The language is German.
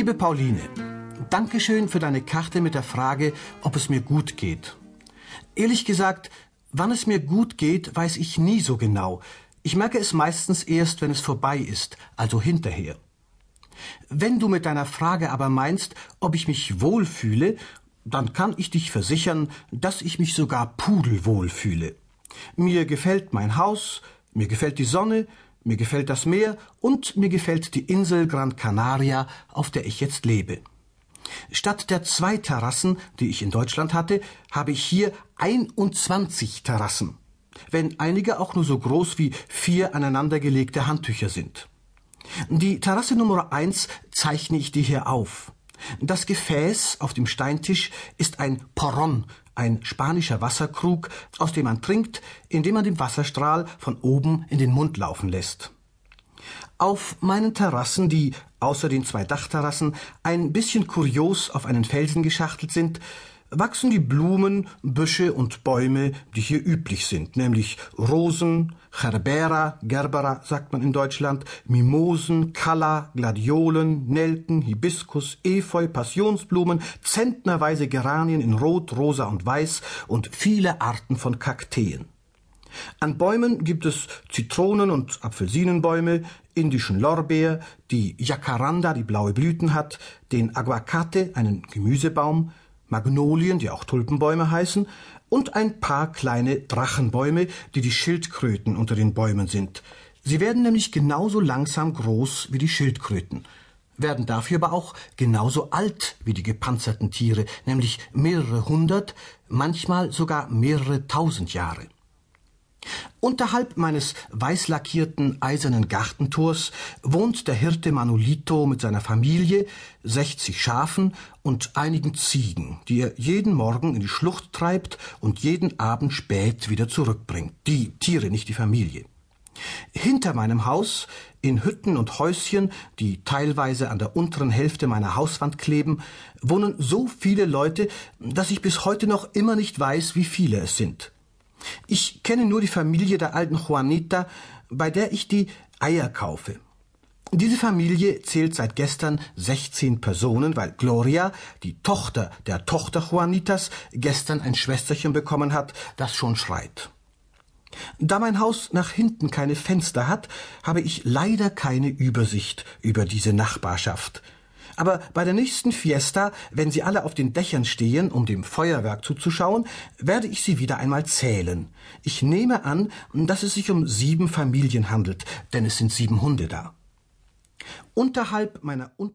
Liebe Pauline, Dankeschön für deine Karte mit der Frage, ob es mir gut geht. Ehrlich gesagt, wann es mir gut geht, weiß ich nie so genau. Ich merke es meistens erst, wenn es vorbei ist, also hinterher. Wenn du mit deiner Frage aber meinst, ob ich mich wohlfühle, dann kann ich dich versichern, dass ich mich sogar pudelwohl fühle. Mir gefällt mein Haus, mir gefällt die Sonne, mir gefällt das Meer und mir gefällt die Insel Gran Canaria, auf der ich jetzt lebe. Statt der zwei Terrassen, die ich in Deutschland hatte, habe ich hier 21 Terrassen, wenn einige auch nur so groß wie vier aneinandergelegte Handtücher sind. Die Terrasse Nummer eins zeichne ich dir hier auf. Das Gefäß auf dem Steintisch ist ein Porron, ein spanischer Wasserkrug, aus dem man trinkt, indem man den Wasserstrahl von oben in den Mund laufen lässt. Auf meinen Terrassen, die außer den zwei Dachterrassen ein bisschen kurios auf einen Felsen geschachtelt sind, wachsen die Blumen, Büsche und Bäume, die hier üblich sind, nämlich Rosen, Gerbera, Gerbera sagt man in Deutschland, Mimosen, Kalla, Gladiolen, Nelken, Hibiskus, Efeu, Passionsblumen, zentnerweise Geranien in Rot, Rosa und Weiß und viele Arten von Kakteen. An Bäumen gibt es Zitronen- und Apfelsinenbäume, indischen Lorbeer, die Jacaranda, die blaue Blüten hat, den Aguacate, einen Gemüsebaum, Magnolien, die auch Tulpenbäume heißen, und ein paar kleine Drachenbäume, die die Schildkröten unter den Bäumen sind. Sie werden nämlich genauso langsam groß wie die Schildkröten, werden dafür aber auch genauso alt wie die gepanzerten Tiere, nämlich mehrere hundert, manchmal sogar mehrere tausend Jahre. Unterhalb meines weißlackierten eisernen Gartentors wohnt der Hirte Manolito mit seiner Familie, 60 Schafen und einigen Ziegen, die er jeden Morgen in die Schlucht treibt und jeden Abend spät wieder zurückbringt. Die Tiere, nicht die Familie. Hinter meinem Haus, in Hütten und Häuschen, die teilweise an der unteren Hälfte meiner Hauswand kleben, wohnen so viele Leute, dass ich bis heute noch immer nicht weiß, wie viele es sind. Ich kenne nur die Familie der alten Juanita, bei der ich die Eier kaufe. Diese Familie zählt seit gestern 16 Personen, weil Gloria, die Tochter der Tochter Juanitas, gestern ein Schwesterchen bekommen hat, das schon schreit. Da mein Haus nach hinten keine Fenster hat, habe ich leider keine Übersicht über diese Nachbarschaft. Aber bei der nächsten Fiesta, wenn sie alle auf den Dächern stehen, um dem Feuerwerk zuzuschauen, werde ich sie wieder einmal zählen. Ich nehme an, dass es sich um sieben Familien handelt, denn es sind sieben Hunde da. Unterhalb meiner Unter